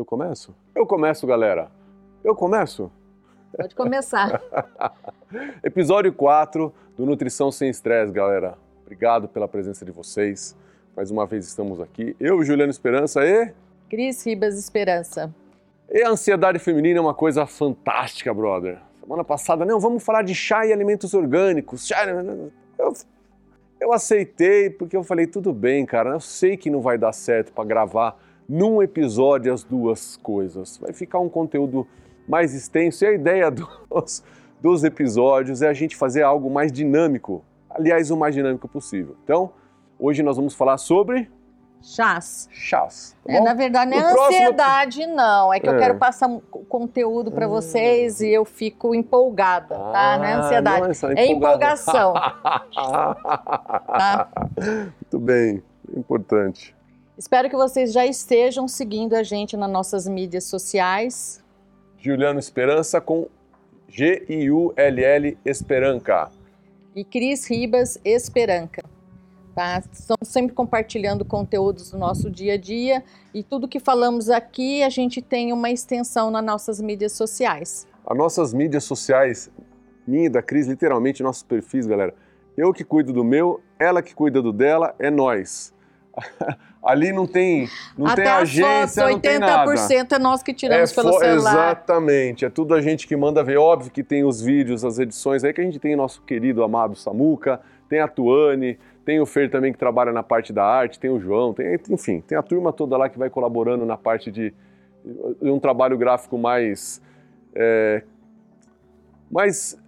Eu começo? Eu começo, galera. Eu começo? Pode começar. Episódio 4 do Nutrição Sem Estresse, galera. Obrigado pela presença de vocês. Mais uma vez estamos aqui. Eu, Juliano Esperança e. Cris Ribas Esperança. E a ansiedade feminina é uma coisa fantástica, brother. Semana passada, não, vamos falar de chá e alimentos orgânicos. Chá... Eu, eu aceitei porque eu falei, tudo bem, cara, eu sei que não vai dar certo para gravar num episódio as duas coisas. Vai ficar um conteúdo mais extenso e a ideia dos, dos episódios é a gente fazer algo mais dinâmico. Aliás, o mais dinâmico possível. Então, hoje nós vamos falar sobre Chás. Chás. Tá é, na verdade, não é ansiedade, próximo... não. É que é. eu quero passar conteúdo para vocês e eu fico empolgada, tá? Ah, não é ansiedade. Não é, é empolgação. tá? Muito bem, importante. Espero que vocês já estejam seguindo a gente nas nossas mídias sociais. Juliano Esperança com G-I-U-L-L Esperanca. E Cris Ribas Esperanca tá? Estamos sempre compartilhando conteúdos do nosso dia a dia e tudo que falamos aqui a gente tem uma extensão nas nossas mídias sociais. As nossas mídias sociais, minha e da Cris, literalmente nossos perfis, galera. Eu que cuido do meu, ela que cuida do dela, é nós. Ali não tem, não Até tem agência, fotos, 80% não tem nada. é nós que tiramos é pelo celular. Exatamente, é tudo a gente que manda ver. Óbvio que tem os vídeos, as edições aí que a gente tem nosso querido amado Samuca, tem a Tuane, tem o Fer também que trabalha na parte da arte, tem o João, tem, enfim, tem a turma toda lá que vai colaborando na parte de, de um trabalho gráfico mais. É, mais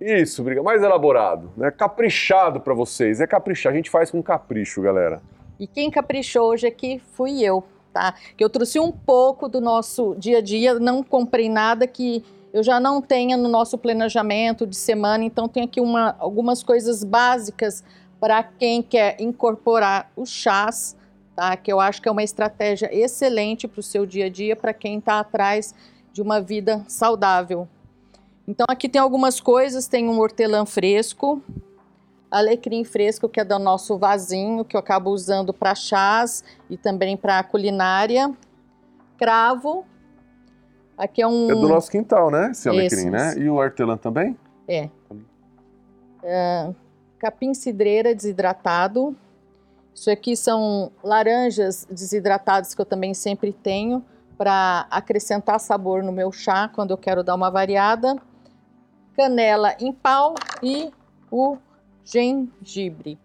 isso, briga, mais elaborado, né? Caprichado para vocês. É caprichar, a gente faz com capricho, galera. E quem caprichou hoje aqui fui eu, tá? Que eu trouxe um pouco do nosso dia a dia, não comprei nada que eu já não tenha no nosso planejamento de semana, então tem aqui uma, algumas coisas básicas para quem quer incorporar os chás, tá? que eu acho que é uma estratégia excelente para o seu dia a dia, para quem está atrás de uma vida saudável. Então aqui tem algumas coisas, tem um hortelã fresco, alecrim fresco, que é do nosso vasinho, que eu acabo usando para chás e também para culinária, cravo, aqui é um... É do nosso quintal, né, esse alecrim, né? E o hortelã também? É. é capim cidreira desidratado. Isso aqui são laranjas desidratadas que eu também sempre tenho para acrescentar sabor no meu chá quando eu quero dar uma variada. Canela em pau e o gengibre.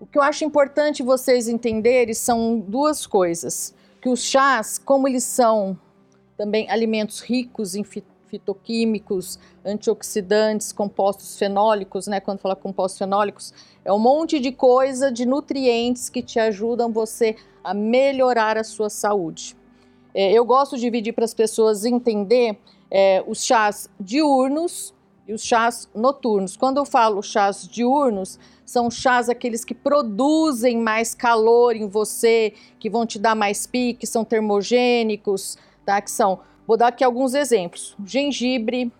O que eu acho importante vocês entenderem são duas coisas. Que os chás, como eles são também alimentos ricos em fitoquímicos, antioxidantes, compostos fenólicos, né? Quando fala compostos fenólicos, é um monte de coisa, de nutrientes que te ajudam você a melhorar a sua saúde. É, eu gosto de dividir para as pessoas entender é, os chás diurnos e os chás noturnos. Quando eu falo chás diurnos, são chás aqueles que produzem mais calor em você, que vão te dar mais pique, são termogênicos, tá? Que são Vou dar aqui alguns exemplos: gengibre,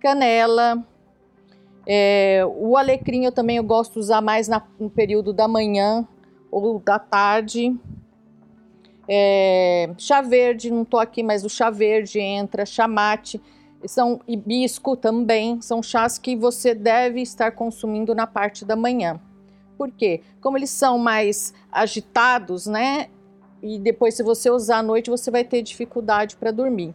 canela, é, o alecrim eu também eu gosto de usar mais na, no período da manhã ou da tarde. É, chá verde, não estou aqui, mas o chá verde entra, chamate, são hibisco também, são chás que você deve estar consumindo na parte da manhã. Por quê? Como eles são mais agitados, né? e depois, se você usar à noite, você vai ter dificuldade para dormir.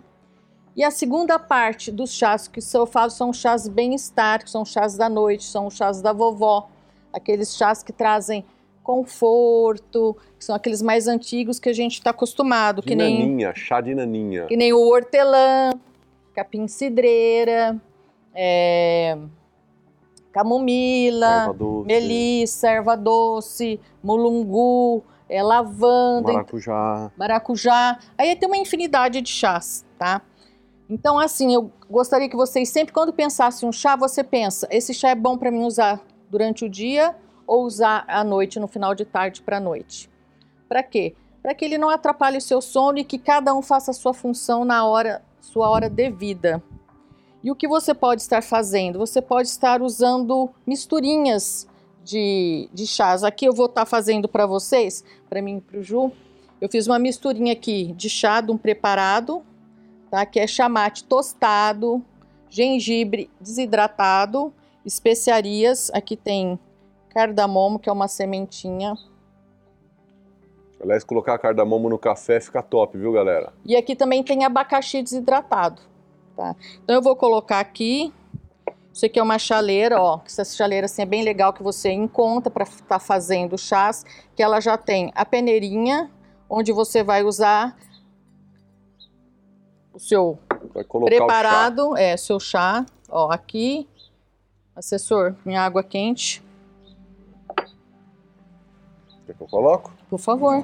E a segunda parte dos chás que eu falo são chás bem-estar, que são chás da noite, são chás da vovó, aqueles chás que trazem conforto, que são aqueles mais antigos que a gente está acostumado. De que naninha, nem, chá de naninha. Que nem o hortelã, capim-cidreira, é, camomila, erva melissa, erva doce, mulungu, é, lavanda, maracujá. maracujá. Aí tem uma infinidade de chás, tá? Então, assim, eu gostaria que vocês sempre, quando pensassem um chá, você pensa: esse chá é bom para mim usar durante o dia ou usar à noite, no final de tarde para a noite. Para quê? Para que ele não atrapalhe o seu sono e que cada um faça a sua função na hora, sua hora devida. E o que você pode estar fazendo? Você pode estar usando misturinhas de, de chás. Aqui eu vou estar fazendo para vocês, para mim e para o Ju, Eu fiz uma misturinha aqui de chá de um preparado, tá? Que é chamate tostado, gengibre desidratado, especiarias. Aqui tem cardamomo, que é uma sementinha. Aliás, colocar cardamomo no café fica top, viu, galera? E aqui também tem abacaxi desidratado, tá? Então eu vou colocar aqui. Isso aqui é uma chaleira, ó. Essa chaleira assim é bem legal que você encontra para estar tá fazendo chás, que ela já tem a peneirinha, onde você vai usar o seu preparado, o é, seu chá, ó, aqui. Assessor, minha água quente. Quer que eu coloco? Por favor.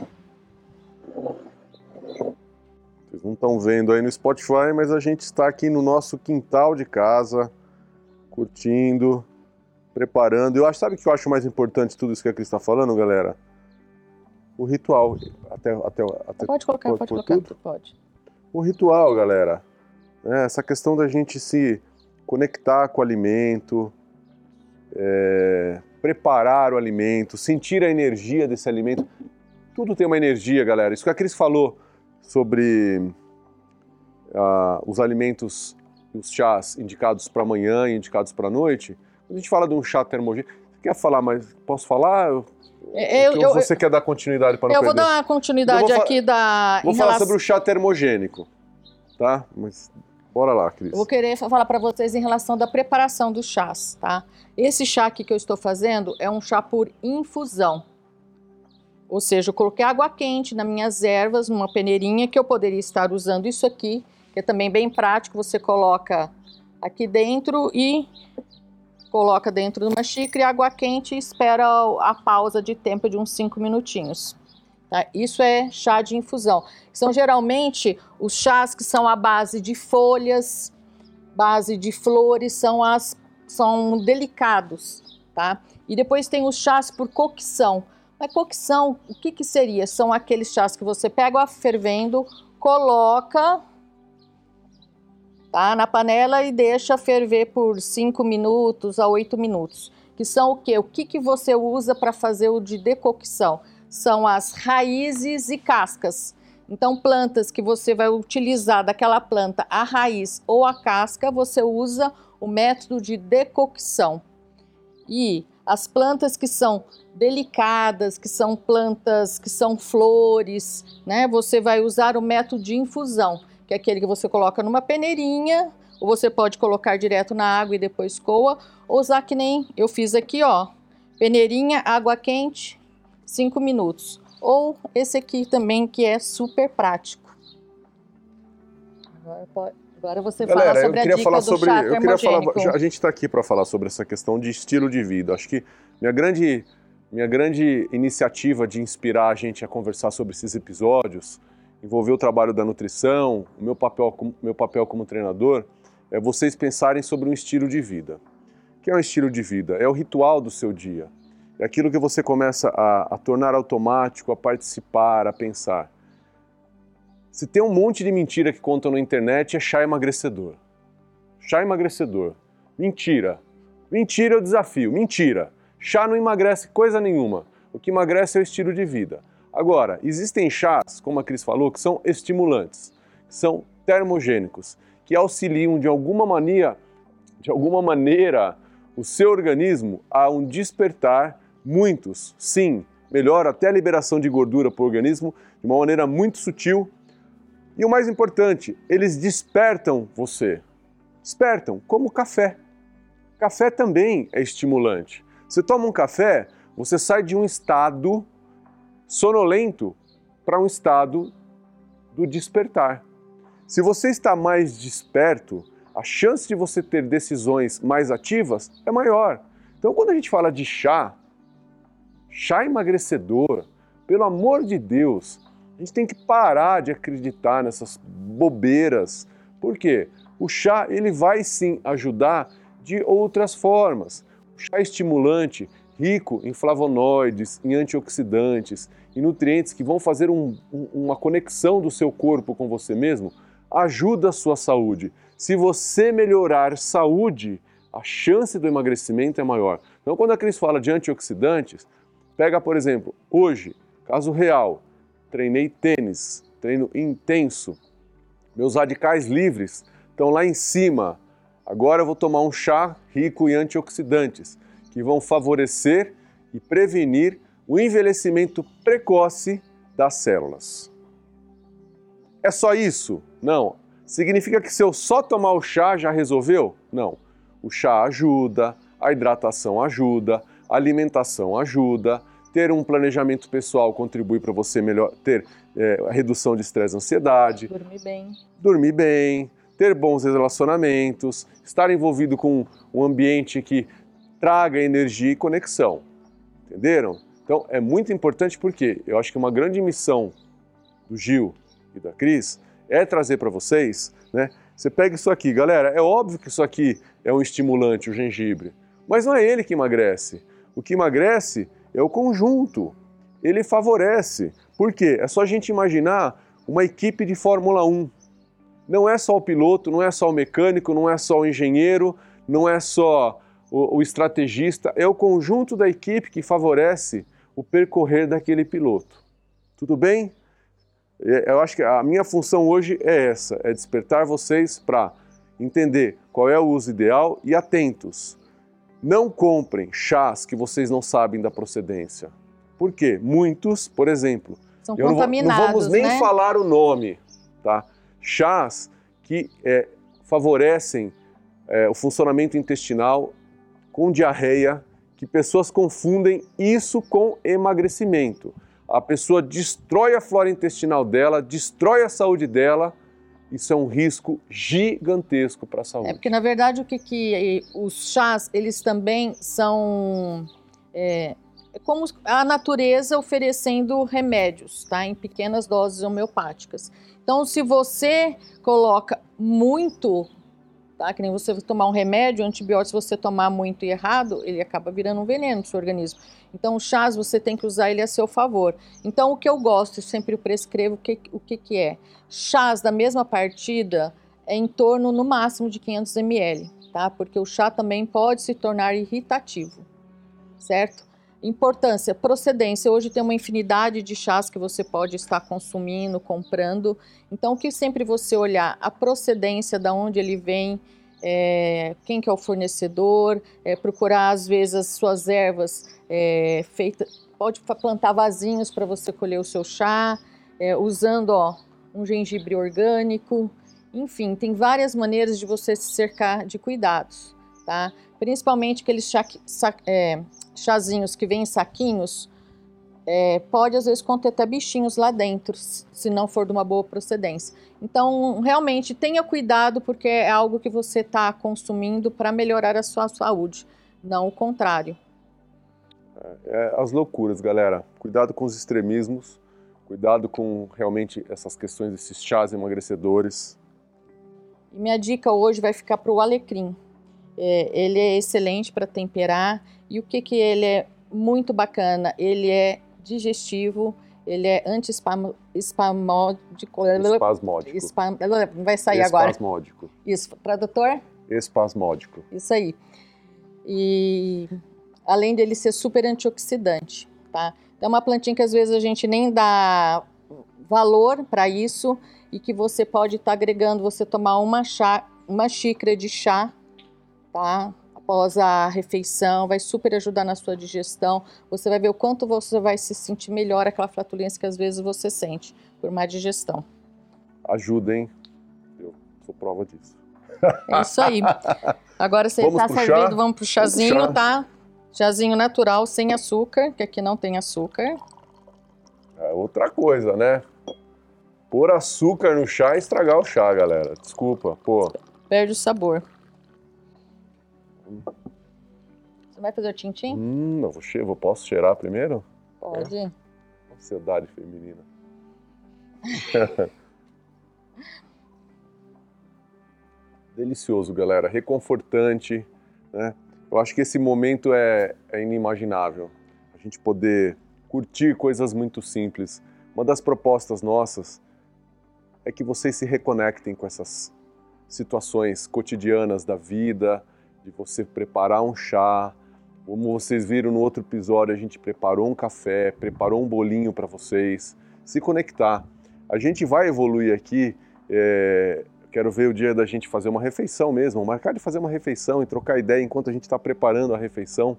Vocês não estão vendo aí no Spotify, mas a gente está aqui no nosso quintal de casa, curtindo, preparando. Eu acho, sabe o que eu acho mais importante de tudo isso que a Cris está falando, galera? O ritual. Até, até, até pode colocar, pode, pode colocar, tudo? pode. O ritual, galera. É, essa questão da gente se conectar com o alimento, é, preparar o alimento, sentir a energia desse alimento. Tudo tem uma energia, galera. Isso que a Cris falou sobre uh, os alimentos, os chás indicados para amanhã e indicados para a noite. Quando a gente fala de um chá termogênico, quer falar mais? Posso falar? É, eu, eu, você eu, quer dar continuidade para não Eu vou dar uma continuidade aqui da. Vou falar relação... sobre o chá termogênico, tá? Mas bora lá, Cris. Vou querer falar para vocês em relação da preparação dos chás, tá? Esse chá aqui que eu estou fazendo é um chá por infusão. Ou seja, eu coloquei água quente nas minhas ervas, numa peneirinha, que eu poderia estar usando isso aqui, que é também bem prático. Você coloca aqui dentro e coloca dentro de uma xícara água quente e espera a pausa de tempo de uns 5 minutinhos. Tá? Isso é chá de infusão. São geralmente os chás que são à base de folhas, base de flores, são, as, são delicados. Tá? E depois tem os chás por cocção. Mas cocção, o que, que seria? São aqueles chás que você pega a fervendo, coloca tá? Na panela e deixa ferver por 5 minutos a 8 minutos. Que são o quê? O que, que você usa para fazer o de decocção? São as raízes e cascas. Então, plantas que você vai utilizar daquela planta, a raiz ou a casca, você usa o método de decocção. E as plantas que são delicadas, que são plantas que são flores, né? Você vai usar o método de infusão que é aquele que você coloca numa peneirinha, ou você pode colocar direto na água e depois coa, ou usar que nem eu fiz aqui, ó, peneirinha, água quente, 5 minutos. Ou esse aqui também que é super prático. Agora, pode, agora você Galera, fala sobre eu queria a dica falar sobre, eu queria falar, A gente está aqui para falar sobre essa questão de estilo de vida. Acho que minha grande, minha grande iniciativa de inspirar a gente a conversar sobre esses episódios envolver o trabalho da nutrição, o meu papel, meu papel como treinador, é vocês pensarem sobre um estilo de vida. O que é um estilo de vida? É o ritual do seu dia. Aquilo que você começa a, a tornar automático, a participar, a pensar. Se tem um monte de mentira que contam na internet, é chá emagrecedor. Chá emagrecedor. Mentira. Mentira é o desafio. Mentira. Chá não emagrece coisa nenhuma. O que emagrece é o estilo de vida. Agora, existem chás, como a Cris falou, que são estimulantes, que são termogênicos, que auxiliam de alguma maneira, de alguma maneira o seu organismo a um despertar. Muitos, sim, melhora até a liberação de gordura para o organismo de uma maneira muito sutil. E o mais importante, eles despertam você. Despertam, como café. Café também é estimulante. Você toma um café, você sai de um estado sonolento para um estado do despertar. Se você está mais desperto, a chance de você ter decisões mais ativas é maior. Então, quando a gente fala de chá, chá emagrecedor, pelo amor de Deus, a gente tem que parar de acreditar nessas bobeiras. Por quê? O chá ele vai sim ajudar de outras formas. O chá estimulante, rico em flavonoides, em antioxidantes, e nutrientes que vão fazer um, um, uma conexão do seu corpo com você mesmo, ajuda a sua saúde. Se você melhorar saúde, a chance do emagrecimento é maior. Então, quando a Cris fala de antioxidantes, pega, por exemplo, hoje, caso real, treinei tênis, treino intenso. Meus radicais livres estão lá em cima. Agora eu vou tomar um chá rico em antioxidantes, que vão favorecer e prevenir o envelhecimento precoce das células. É só isso? Não. Significa que se eu só tomar o chá já resolveu? Não. O chá ajuda, a hidratação ajuda, a alimentação ajuda, ter um planejamento pessoal contribui para você melhor ter é, a redução de estresse e ansiedade. Dormir bem. Dormir bem, ter bons relacionamentos, estar envolvido com um ambiente que traga energia e conexão. Entenderam? Então é muito importante porque eu acho que uma grande missão do Gil e da Cris é trazer para vocês, né? Você pega isso aqui, galera, é óbvio que isso aqui é um estimulante, o gengibre, mas não é ele que emagrece. O que emagrece é o conjunto. Ele favorece. Por quê? É só a gente imaginar uma equipe de Fórmula 1. Não é só o piloto, não é só o mecânico, não é só o engenheiro, não é só o, o estrategista, é o conjunto da equipe que favorece o percorrer daquele piloto. Tudo bem? É, eu acho que a minha função hoje é essa: é despertar vocês para entender qual é o uso ideal e atentos. Não comprem chás que vocês não sabem da procedência. Por quê? Muitos, por exemplo, São eu contaminados, não, não vamos nem né? falar o nome, tá? Chás que é, favorecem é, o funcionamento intestinal com diarreia, que pessoas confundem isso com emagrecimento. A pessoa destrói a flora intestinal dela, destrói a saúde dela isso é um risco gigantesco para a saúde. É porque na verdade o que, que os chás eles também são é, é como a natureza oferecendo remédios, tá? Em pequenas doses homeopáticas. Então, se você coloca muito tá? Que nem você tomar um remédio, um antibiótico, se você tomar muito e errado, ele acaba virando um veneno no seu organismo. Então, o chás você tem que usar ele a seu favor. Então, o que eu gosto, e sempre prescrevo, o que, o que, que é? Chás da mesma partida é em torno, no máximo, de 500 ml, tá? Porque o chá também pode se tornar irritativo, certo? Importância, procedência. Hoje tem uma infinidade de chás que você pode estar consumindo, comprando. Então, o que sempre você olhar a procedência, da onde ele vem, é, quem que é o fornecedor, é, procurar às vezes as suas ervas é, feitas. Pode plantar vasinhos para você colher o seu chá, é, usando ó, um gengibre orgânico. Enfim, tem várias maneiras de você se cercar de cuidados, tá? Principalmente aqueles chá, é, chazinhos que vêm em saquinhos, é, pode às vezes conter até bichinhos lá dentro, se não for de uma boa procedência. Então, realmente tenha cuidado, porque é algo que você está consumindo para melhorar a sua saúde, não o contrário. É, é, as loucuras, galera. Cuidado com os extremismos, cuidado com realmente essas questões desses chás emagrecedores. E minha dica hoje vai ficar para o alecrim. É, ele é excelente para temperar. E o que, que ele é muito bacana? Ele é digestivo, ele é anti-espasmódico. Espasmódico. Espam, vai sair agora. Espasmódico. Isso, tradutor? Espasmódico. Isso aí. E além dele ser super antioxidante, tá? É uma plantinha que às vezes a gente nem dá valor para isso e que você pode estar tá agregando, você tomar uma, chá, uma xícara de chá tá? Após a refeição, vai super ajudar na sua digestão. Você vai ver o quanto você vai se sentir melhor aquela flatulência que às vezes você sente por má digestão. Ajuda, hein? Eu sou prova disso. É isso aí. Agora você está servido, chá? vamos pro chazinho, vamos tá? Chazinho natural, sem açúcar, que aqui não tem açúcar. É outra coisa, né? Pôr açúcar no chá e estragar o chá, galera. Desculpa, pô. Perde o sabor. Você vai fazer o tintim? Hum, eu vou, che vou posso cheirar primeiro? Pode. É. Ansiedade feminina. Delicioso, galera. Reconfortante, né? Eu acho que esse momento é, é inimaginável. A gente poder curtir coisas muito simples. Uma das propostas nossas é que vocês se reconectem com essas situações cotidianas da vida, de você preparar um chá. Como vocês viram no outro episódio, a gente preparou um café, preparou um bolinho para vocês. se conectar. A gente vai evoluir aqui. É, quero ver o dia da gente fazer uma refeição mesmo, marcar de fazer uma refeição e trocar ideia enquanto a gente está preparando a refeição,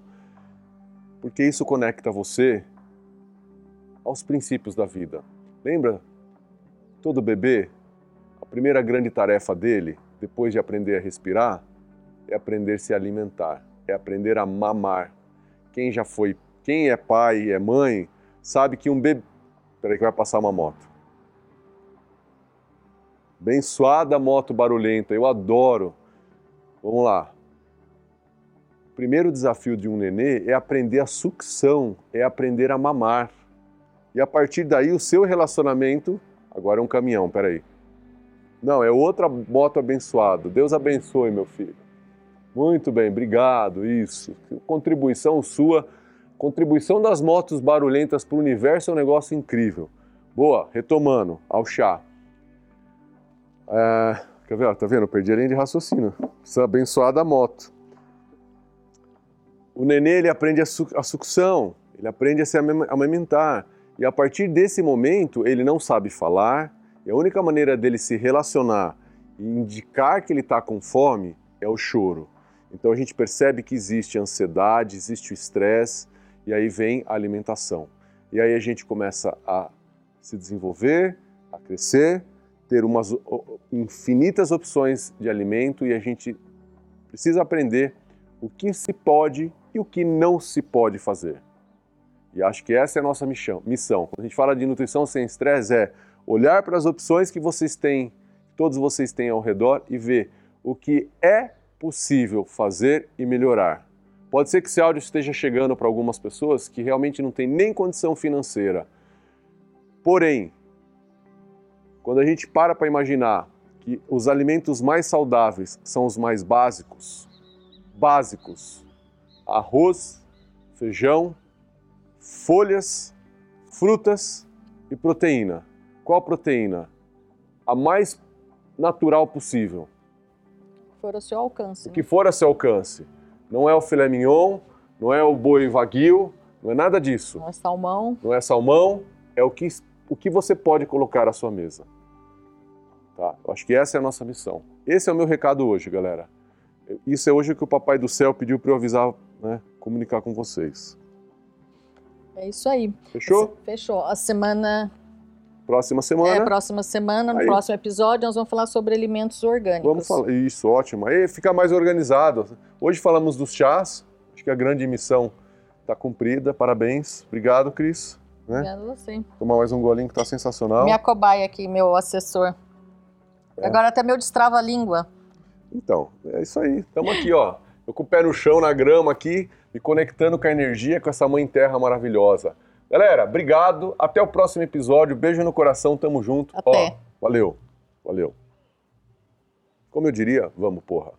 porque isso conecta você aos princípios da vida. Lembra? Todo bebê, a primeira grande tarefa dele, depois de aprender a respirar, é aprender a se alimentar, é aprender a mamar. Quem já foi, quem é pai é mãe, sabe que um bebê. Peraí, que vai passar uma moto. Abençoada moto barulhenta, eu adoro. Vamos lá. O primeiro desafio de um nenê é aprender a sucção, é aprender a mamar. E a partir daí o seu relacionamento, agora é um caminhão, peraí. Não, é outra moto abençoada. Deus abençoe, meu filho. Muito bem, obrigado, isso. Contribuição sua, contribuição das motos barulhentas para o universo é um negócio incrível. Boa, retomando ao chá. É, quer ver? Tá vendo? Eu perdi a linha de raciocínio. Precisa abençoar da moto. O nenê ele aprende a, su a sucção, ele aprende a se amamentar. E a partir desse momento, ele não sabe falar, e a única maneira dele se relacionar e indicar que ele está com fome é o choro. Então a gente percebe que existe ansiedade, existe o estresse, e aí vem a alimentação. E aí a gente começa a se desenvolver, a crescer, ter umas infinitas opções de alimento e a gente precisa aprender o que se pode e o que não se pode fazer. E acho que essa é a nossa missão. Quando a gente fala de nutrição sem estresse, é olhar para as opções que vocês têm, todos vocês têm ao redor e ver o que é possível fazer e melhorar. Pode ser que esse áudio esteja chegando para algumas pessoas que realmente não têm nem condição financeira. Porém, quando a gente para para imaginar que os alimentos mais saudáveis são os mais básicos, básicos, arroz, feijão, folhas, frutas e proteína. Qual proteína? A mais natural possível. Que for ao seu alcance. O que né? for a seu alcance. Não é o filé mignon, não é o boi wagyu, não é nada disso. Não é salmão. Não é salmão, é o que, o que você pode colocar à sua mesa. Tá? Eu acho que essa é a nossa missão. Esse é o meu recado hoje, galera. Isso é hoje o que o Papai do Céu pediu para eu avisar, né, comunicar com vocês. É isso aí. Fechou? Fechou. A semana. Próxima semana. É, próxima semana, no aí. próximo episódio, nós vamos falar sobre alimentos orgânicos. Vamos falar. Isso, ótimo. Aí fica mais organizado. Hoje falamos dos chás. Acho que a grande missão está cumprida. Parabéns. Obrigado, Cris. Né? Obrigado a você. Tomar mais um golinho que está sensacional. Minha cobaia aqui, meu assessor. É. Agora até meu destrava a língua. Então, é isso aí. Estamos aqui, ó. Eu com o pé no chão, na grama aqui, me conectando com a energia, com essa mãe terra maravilhosa. Galera, obrigado. Até o próximo episódio. Beijo no coração, tamo junto. Até. Ó, valeu. Valeu. Como eu diria, vamos, porra.